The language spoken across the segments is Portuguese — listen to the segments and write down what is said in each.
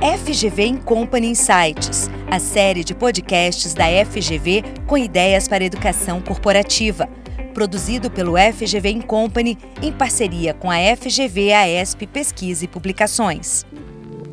FGV Company Insights, a série de podcasts da FGV com ideias para educação corporativa. Produzido pelo FGV Company em parceria com a FGV AESP Pesquisa e Publicações.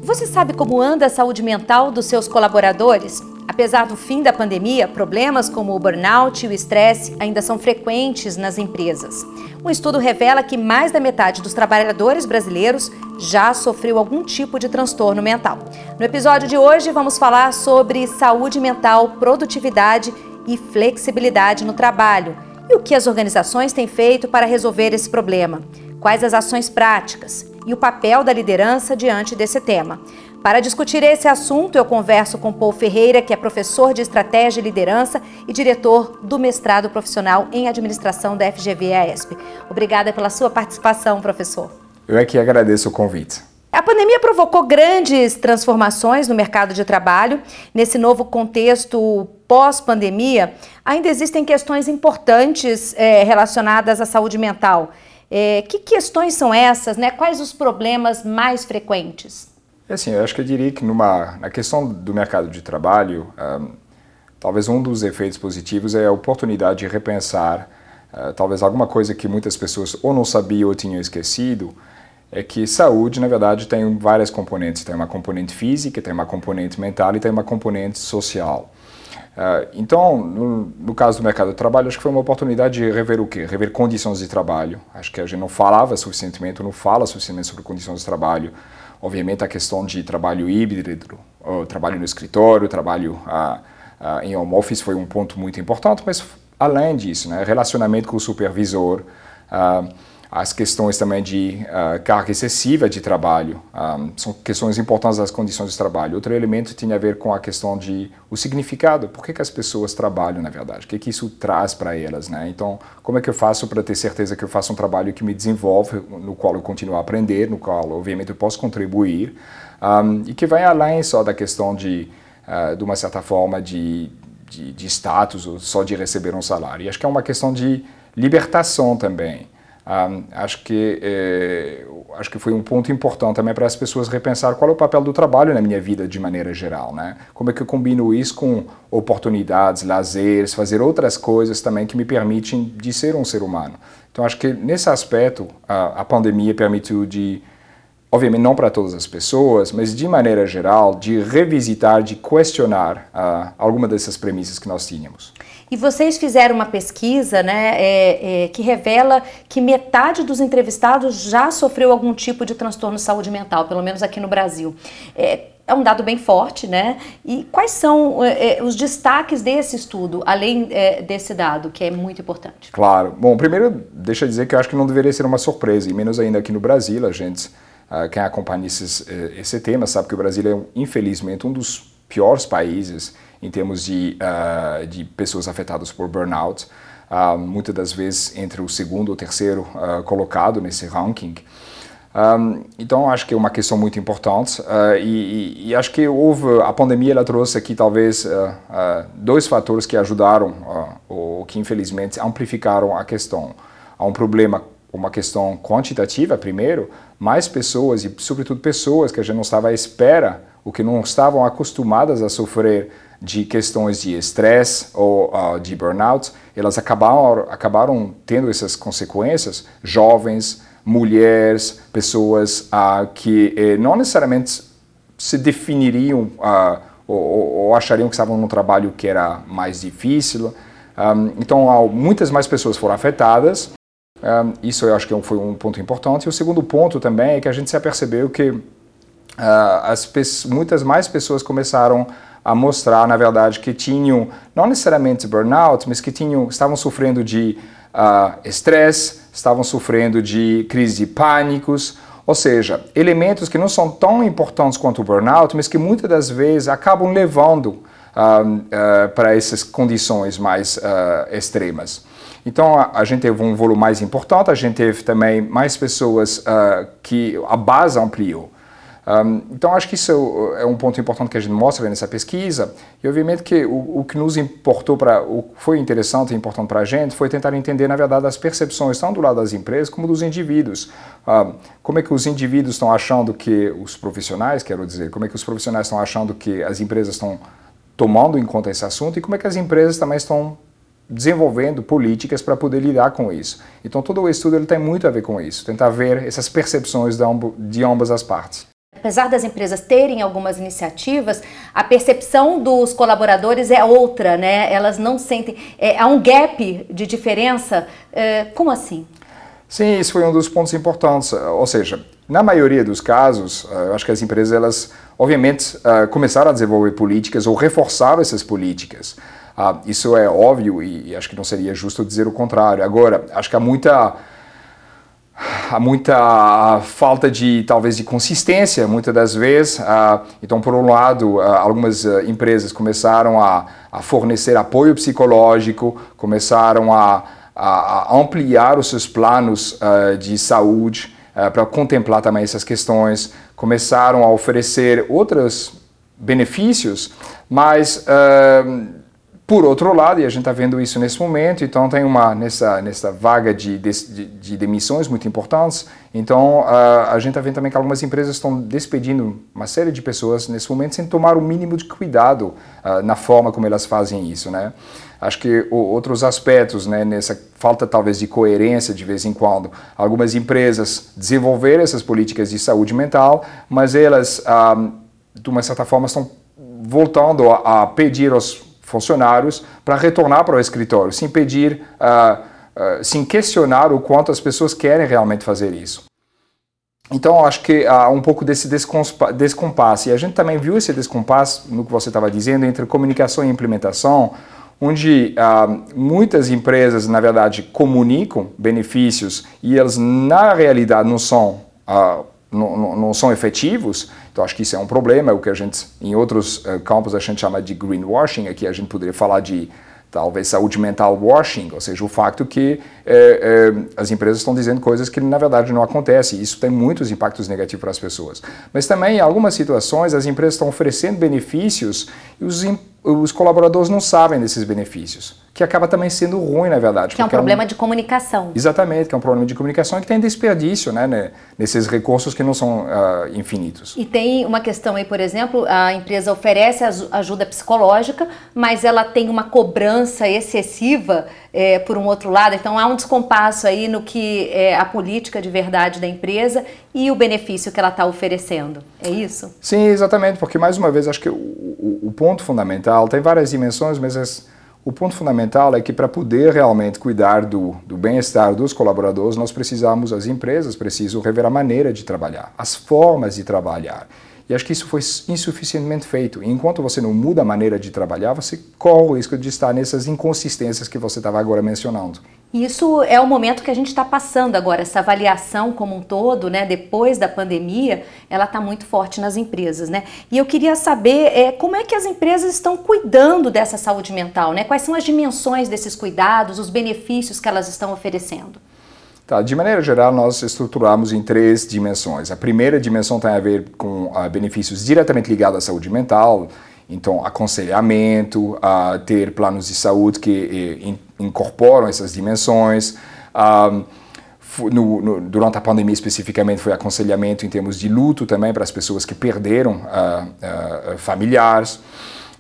Você sabe como anda a saúde mental dos seus colaboradores? Apesar do fim da pandemia, problemas como o burnout e o estresse ainda são frequentes nas empresas. Um estudo revela que mais da metade dos trabalhadores brasileiros já sofreu algum tipo de transtorno mental. No episódio de hoje, vamos falar sobre saúde mental, produtividade e flexibilidade no trabalho e o que as organizações têm feito para resolver esse problema. Quais as ações práticas e o papel da liderança diante desse tema. Para discutir esse assunto, eu converso com Paul Ferreira, que é professor de Estratégia e Liderança e diretor do mestrado profissional em Administração da FGV-AESP. Obrigada pela sua participação, professor. Eu é que agradeço o convite. A pandemia provocou grandes transformações no mercado de trabalho. Nesse novo contexto pós-pandemia, ainda existem questões importantes é, relacionadas à saúde mental. É, que questões são essas? Né? Quais os problemas mais frequentes? É assim, eu acho que eu diria que numa, na questão do mercado de trabalho, um, talvez um dos efeitos positivos é a oportunidade de repensar uh, talvez alguma coisa que muitas pessoas ou não sabiam ou tinham esquecido, é que saúde, na verdade, tem várias componentes. Tem uma componente física, tem uma componente mental e tem uma componente social. Uh, então, no, no, caso do mercado de trabalho, acho que foi uma oportunidade de rever o quê? Rever condições de trabalho. Acho que a gente não falava suficientemente, não fala suficientemente sobre condições de trabalho Obviamente, a questão de trabalho híbrido, trabalho no escritório, trabalho uh, uh, em home office foi um ponto muito importante, mas além disso, né, relacionamento com o supervisor, uh, as questões também de uh, carga excessiva de trabalho um, ah, são questões importantes das condições de trabalho. Outro elemento tinha a ver com a questão de o significado. Por que, que as pessoas trabalham, na verdade? O que, que isso traz para elas? Né? Então, como é que eu faço para ter certeza que eu faço um trabalho que me desenvolve, no qual eu continuo a aprender, no qual, obviamente, eu posso contribuir um, e que vai além só da questão de, uh, de uma certa forma, de, de, de status ou só de receber um salário. E acho que é uma questão de libertação também. Um, acho que eh, acho que foi um ponto importante também para as pessoas repensar qual é o papel do trabalho na minha vida de maneira geral, né? Como é que eu combino isso com oportunidades, lazeres, fazer outras coisas também que me permitem de ser um ser humano. Então acho que nesse aspecto a, a pandemia permitiu de obviamente não para todas as pessoas, mas de maneira geral, de revisitar, de questionar uh, alguma dessas premissas que nós tínhamos. E vocês fizeram uma pesquisa né, é, é, que revela que metade dos entrevistados já sofreu algum tipo de transtorno de saúde mental, pelo menos aqui no Brasil. É, é um dado bem forte, né? E quais são é, é os destaques desse estudo, além é, desse dado, que é muito importante? Claro. Bom, primeiro, deixa eu dizer que eu acho que não deveria ser uma surpresa, e menos ainda aqui no Brasil, a gente, uh, quem acompanha esses, uh, esse tema sabe que o Brasil é, infelizmente, um dos piores países em termos de, uh, de pessoas afetadas por burnout, uh, muitas das vezes entre o segundo ou terceiro uh, colocado nesse ranking. Um, então acho que é uma questão muito importante e, e, acho que houve a pandemia ela trouxe aqui talvez dois fatores que ajudaram ou que infelizmente amplificaram a questão. Há um problema uma questão quantitativa primeiro, mais pessoas e sobretudo pessoas que a gente não estava à espera, ou que não estavam acostumadas a sofrer de questões de estresse ou uh, de burnout, elas acabaram, acabaram tendo essas consequências. Jovens, mulheres, pessoas uh, que eh, não necessariamente se definiriam uh, ou, ou, achariam que estavam num trabalho que era mais difícil. Um, então, muitas mais pessoas foram afetadas. Um, isso eu acho que foi um ponto importante. E o segundo ponto também é que a gente se apercebeu que as, muitas mais pessoas começaram a mostrar, na verdade, que tinham, não necessariamente burnout, mas que tinham, estavam sofrendo de uh, estresse, estavam sofrendo de crise de pânicos, ou seja, elementos que não são tão importantes quanto o burnout, mas que muitas das vezes acabam levando uh, uh, para essas condições mais extremas. Então a, a, gente teve um volume mais importante, a gente teve também mais pessoas que a base ampliou. Um, então, acho que isso é um ponto importante que a gente mostra nessa pesquisa. E, obviamente, que o, o que nos importou, para, o que foi interessante e importante para a gente, foi tentar entender, na verdade, as percepções, tanto do lado das empresas como dos indivíduos. Um, como é que os indivíduos estão achando que os profissionais, quero dizer, como é que os profissionais estão achando que as empresas estão tomando em conta esse assunto e como é que as empresas também estão desenvolvendo políticas para poder lidar com isso. Então todo o estudo ele tem muito a ver com isso, tentar ver essas percepções de ambas as partes. Apesar das empresas terem algumas iniciativas, a percepção dos colaboradores é outra, né? Elas não sentem. É, há um gap de diferença. É, como assim? Sim, isso foi um dos pontos importantes. Ou seja, na maioria dos casos, eu acho que as empresas, elas, obviamente, eh, começaram a desenvolver políticas ou reforçaram essas políticas. Ah, isso é óbvio e acho que não seria justo dizer o contrário. Agora, acho que há muita há muita falta de talvez de consistência muitas das vezes uh, então por um lado uh, algumas empresas começaram a, a, fornecer apoio psicológico começaram a, a ampliar os seus planos de saúde para contemplar também essas questões começaram a oferecer outros benefícios mas por outro lado, e a gente está vendo isso nesse momento, então tem uma nessa nessa vaga de, de, de demissões muito importantes. Então uh, a gente está vendo também que algumas empresas estão despedindo uma série de pessoas nesse momento sem tomar o mínimo de cuidado uh, na forma como elas fazem isso, né? Acho que o, outros aspectos, né, nessa falta talvez de coerência de vez em quando, algumas empresas desenvolveram essas políticas de saúde mental, mas elas uh, de uma certa forma estão voltando a, a pedir aos funcionários para retornar para o escritório, sem pedir, uh, uh, sem questionar o quanto as pessoas querem realmente fazer isso. Então, acho que há um pouco desse descompasso. E a gente também viu esse descompasso no que você estava dizendo entre comunicação e implementação, onde muitas empresas, na verdade, comunicam benefícios e elas, na realidade, não são uh, não, não, são efetivos, então acho que isso é um problema, é o que a gente, em outros uh, campos, a gente chama de greenwashing, aqui a gente poderia falar de talvez saúde mental washing, ou seja, o facto que é, é, as empresas estão dizendo coisas que na verdade não acontecem. Isso tem muitos impactos negativos para as pessoas. Mas também, em algumas situações, as empresas estão oferecendo benefícios e os, os colaboradores não sabem desses benefícios que acaba também sendo ruim, na verdade. Que é um problema é um... de comunicação. Exatamente, que é um problema de comunicação e que tem desperdício né, nesses recursos que não são uh, infinitos. E tem uma questão aí, por exemplo, a empresa oferece ajuda psicológica, mas ela tem uma cobrança excessiva é, por um outro lado, então há um descompasso aí no que é a política de verdade da empresa e o benefício que ela está oferecendo. É isso? Sim, exatamente, porque mais uma vez acho que o, o, o ponto fundamental tem várias dimensões, mas as, o ponto fundamental é que para poder realmente cuidar do, do bem-estar dos colaboradores, nós precisamos, as empresas precisam rever a maneira de trabalhar, as formas de trabalhar. E acho que isso foi insuficientemente feito. E enquanto você não muda a maneira de trabalhar, você corre o risco de estar nessas inconsistências que você estava agora mencionando. Isso é o momento que a gente está passando agora, essa avaliação como um todo, né, depois da pandemia, ela está muito forte nas empresas, né? E eu queria saber é, como é que as empresas estão cuidando dessa saúde mental, né? Quais são as dimensões desses cuidados, os benefícios que elas estão oferecendo? Tá, de maneira geral, nós estruturamos em três dimensões. A primeira dimensão tem a ver com uh, benefícios diretamente ligados à saúde mental, então aconselhamento, uh, ter planos de saúde que eh, in, incorporam essas dimensões. Uh, no, no, durante a pandemia especificamente foi aconselhamento em termos de luto também para as pessoas que perderam familiares.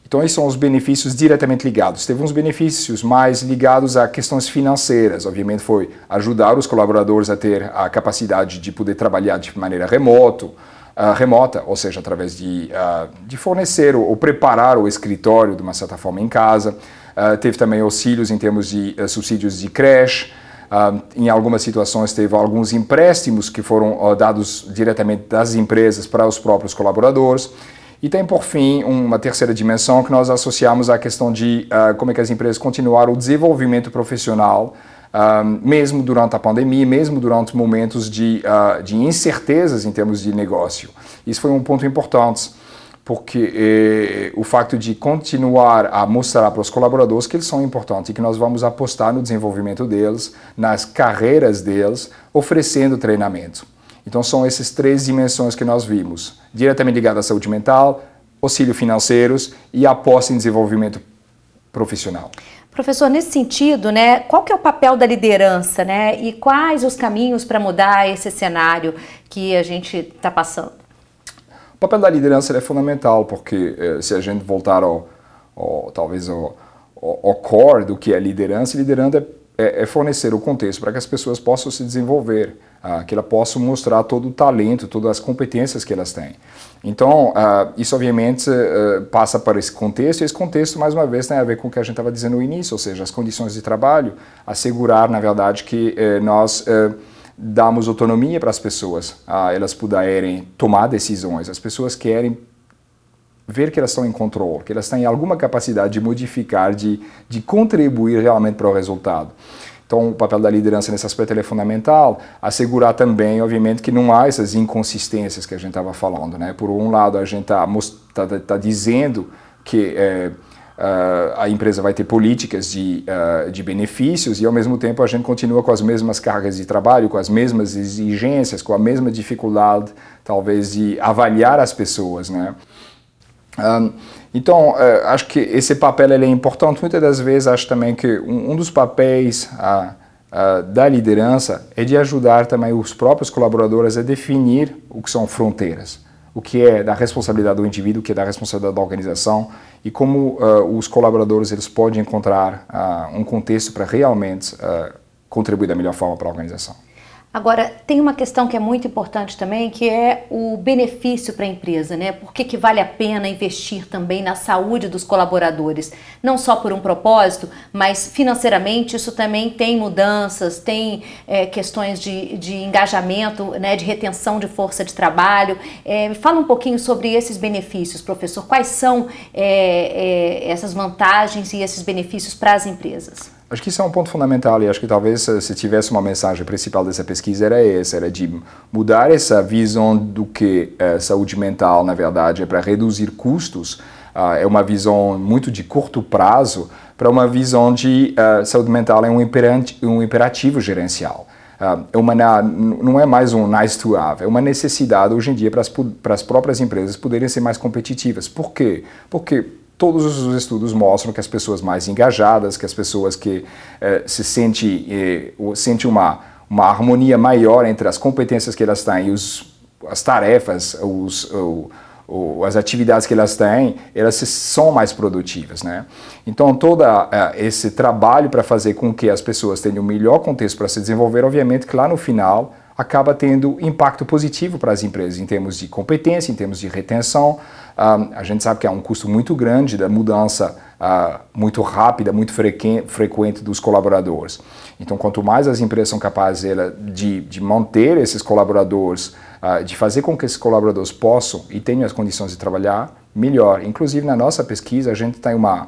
Então, esses são os benefícios diretamente ligados. Teve uns benefícios mais ligados a questões financeiras. Obviamente, foi ajudar os colaboradores a ter a capacidade de poder trabalhar de maneira remoto, uh, remota, ou seja, através de, uh, de fornecer ou, ou, preparar o escritório de uma certa forma em casa. Uh, teve também auxílios em termos de subsídios de creche. em algumas situações, teve alguns empréstimos que foram dados diretamente das empresas para os próprios colaboradores. E tem, por fim, uma terceira dimensão que nós associamos à questão de uh, como é que as empresas continuaram o desenvolvimento profissional, uh, mesmo durante a pandemia, mesmo durante momentos de, uh, de incertezas em termos de negócio. Isso foi um ponto importante, porque eh, o facto de continuar a mostrar para os colaboradores que eles são importantes e que nós vamos apostar no desenvolvimento deles, nas carreiras deles, oferecendo treinamento. Então são essas três dimensões que nós vimos, diretamente ligadas à saúde mental, auxílio financeiros e aposta em desenvolvimento profissional. Professor, nesse sentido, né, qual que é o papel da liderança, né, e quais os caminhos para mudar esse cenário que a gente está passando? O papel da liderança é fundamental, porque eh, se a gente voltar ao, ao talvez ao, ao, core do que é liderança, liderança é, é fornecer o contexto para que as pessoas possam se desenvolver, ah, que elas possam mostrar todo o talento, todas as competências que elas têm. Então, uh, isso obviamente uh, passa para esse contexto, e esse contexto, mais uma vez, tem a ver com o que a gente estava dizendo no início, ou seja, as condições de trabalho, assegurar, na verdade, que uh, nós damos autonomia para as pessoas, elas puderem tomar decisões. As pessoas querem ver que elas estão em controle, que elas têm alguma capacidade de modificar, de, de contribuir realmente para o resultado. Então, o papel da liderança nesse aspecto é fundamental. Assegurar também, obviamente, que não há essas inconsistências que a gente estava falando. Né? Por um lado, a gente está tá, tá, tá dizendo que é, a empresa vai ter políticas de, uh, de benefícios e, ao mesmo tempo, a gente continua com as mesmas cargas de trabalho, com as mesmas exigências, com a mesma dificuldade, talvez, de avaliar as pessoas. Né? Então, uh, acho que esse papel é importante. Muitas das vezes, acho também que um, dos papéis da liderança é de ajudar também os próprios colaboradores a definir o que são fronteiras, o que é da responsabilidade do indivíduo, o que é da responsabilidade da organização e como os colaboradores eles podem encontrar um contexto para realmente contribuir da melhor forma para a organização. Agora, tem uma questão que é muito importante também, que é o benefício para a empresa, né? Por que, que vale a pena investir também na saúde dos colaboradores? Não só por um propósito, mas financeiramente isso também tem mudanças, tem é, questões de, de engajamento, né, de retenção de força de trabalho. É, fala um pouquinho sobre esses benefícios, professor. Quais são é, essas vantagens e esses benefícios para as empresas? Acho que isso é um ponto fundamental e acho que talvez se tivesse uma mensagem principal dessa pesquisa era essa, era de mudar essa visão do que é, saúde mental, na verdade, é para reduzir custos, uh, é uma visão muito de curto prazo, para uma visão de uh, saúde mental é um, um imperativo gerencial. Uh, é uma, não é mais um nice to have, é uma necessidade hoje em dia para as próprias empresas poderem ser mais competitivas. Por quê? Porque todos os estudos mostram que as pessoas mais engajadas, que as pessoas que eh, se sentem eh, sente uma, uma harmonia maior entre as competências que elas têm e os, as tarefas, os, o, o, as atividades que elas têm, elas são mais produtivas, né? Então todo uh, esse trabalho para fazer com que as pessoas tenham o melhor contexto para se desenvolver, obviamente que lá no final acaba tendo impacto positivo para as empresas em termos de competência, em termos de retenção. A gente sabe que há um custo muito grande da mudança uh, muito rápida, muito frequente dos colaboradores. Então, quanto mais as empresas são capazes de, de manter esses colaboradores, uh, de fazer com que esses colaboradores possam e tenham as condições de trabalhar, melhor. Inclusive, na nossa pesquisa, a gente tem uma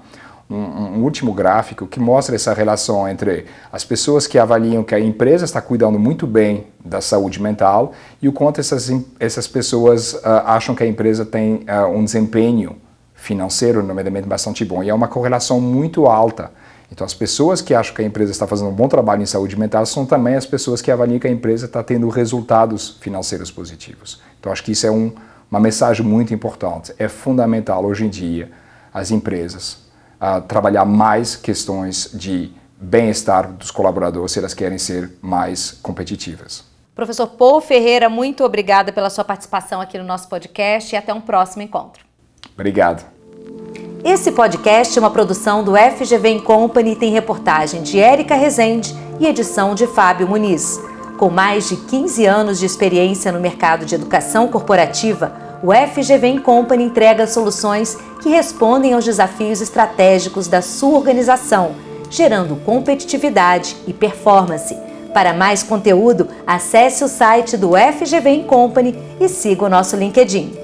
um, um, último gráfico que mostra essa relação entre as pessoas que avaliam que a empresa está cuidando muito bem da saúde mental e o quanto essas, essas pessoas uh, acham que a empresa tem uh, um desempenho financeiro, nomeadamente, bastante bom. E é uma correlação muito alta. Então, as pessoas que acham que a empresa está fazendo um bom trabalho em saúde mental são também as pessoas que avaliam que a empresa está tendo resultados financeiros positivos. Então, acho que isso é um, uma mensagem muito importante. É fundamental hoje em dia as empresas a trabalhar mais questões de bem-estar dos colaboradores se elas querem ser mais competitivas. Professor Paul Ferreira, muito obrigada pela sua participação aqui no nosso podcast e até um próximo encontro. Obrigado. Esse podcast é uma produção do FGV Company e tem reportagem de Érica Rezende e edição de Fábio Muniz. Com mais de 15 anos de experiência no mercado de educação corporativa, o FGV Company entrega soluções que respondem aos desafios estratégicos da sua organização, gerando competitividade e performance. Para mais conteúdo, acesse o site do FGV Company e siga o nosso LinkedIn.